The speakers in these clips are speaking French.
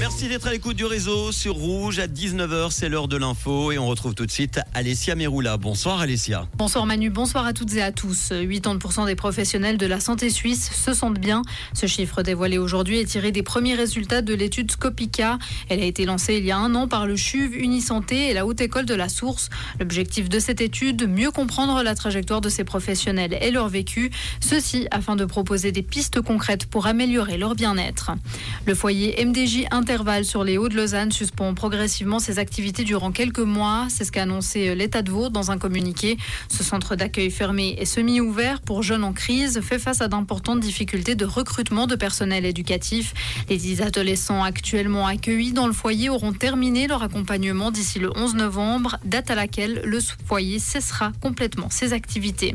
Merci d'être à l'écoute du réseau sur Rouge à 19h, c'est l'heure de l'info et on retrouve tout de suite Alessia Meroula. Bonsoir Alessia. Bonsoir Manu, bonsoir à toutes et à tous. 80% des professionnels de la santé suisse se sentent bien. Ce chiffre dévoilé aujourd'hui est tiré des premiers résultats de l'étude Scopica. Elle a été lancée il y a un an par le CHUV, Unisanté et la Haute École de la Source. L'objectif de cette étude, mieux comprendre la trajectoire de ces professionnels et leur vécu, ceci afin de proposer des pistes concrètes pour améliorer leur bien-être. Le foyer MDJ intervalle sur les Hauts de Lausanne suspend progressivement ses activités durant quelques mois. C'est ce qu'a annoncé euh, l'État de Vaud dans un communiqué. Ce centre d'accueil fermé et semi-ouvert pour jeunes en crise fait face à d'importantes difficultés de recrutement de personnel éducatif. Les 10 adolescents actuellement accueillis dans le foyer auront terminé leur accompagnement d'ici le 11 novembre, date à laquelle le foyer cessera complètement ses activités.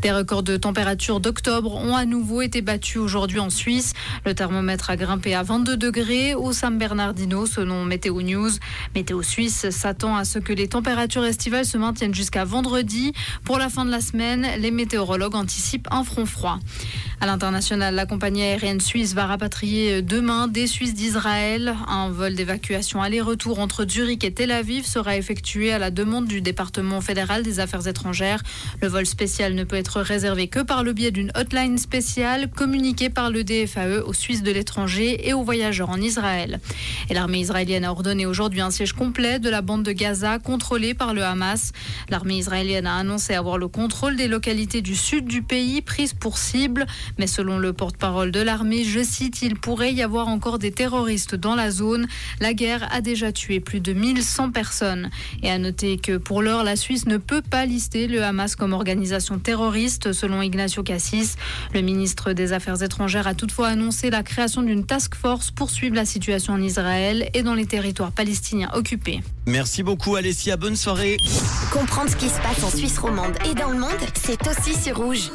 Des records de température d'octobre ont à nouveau été battus aujourd'hui en Suisse. Le thermomètre a grimpé à 22 degrés au San Bernardino, selon Météo News. Météo Suisse s'attend à ce que les températures estivales se maintiennent jusqu'à vendredi. Pour la fin de la semaine, les météorologues anticipent un front froid. À l'international, la compagnie aérienne suisse va rapatrier demain des Suisses d'Israël. Un vol d'évacuation aller-retour entre Zurich et Tel Aviv sera effectué à la demande du département fédéral des affaires étrangères. Le vol spécial ne peut être réservé que par le biais d'une hotline spéciale communiquée par le DFAE aux Suisses de l'étranger et aux voyageurs en Israël. Et l'armée israélienne a ordonné aujourd'hui un siège complet de la bande de Gaza contrôlée par le Hamas. L'armée israélienne a annoncé avoir le contrôle des localités du sud du pays prises pour cible. Mais selon le porte-parole de l'armée, je cite, il pourrait y avoir encore des terroristes dans la zone. La guerre a déjà tué plus de 1100 personnes. Et à noter que pour l'heure, la Suisse ne peut pas lister le Hamas comme organisation terroriste, selon Ignacio Cassis. Le ministre des Affaires étrangères a toutefois annoncé la création d'une task force pour suivre la situation en Israël et dans les territoires palestiniens occupés. Merci beaucoup Alessia, bonne soirée. Comprendre ce qui se passe en Suisse romande et dans le monde, c'est aussi sur Rouge.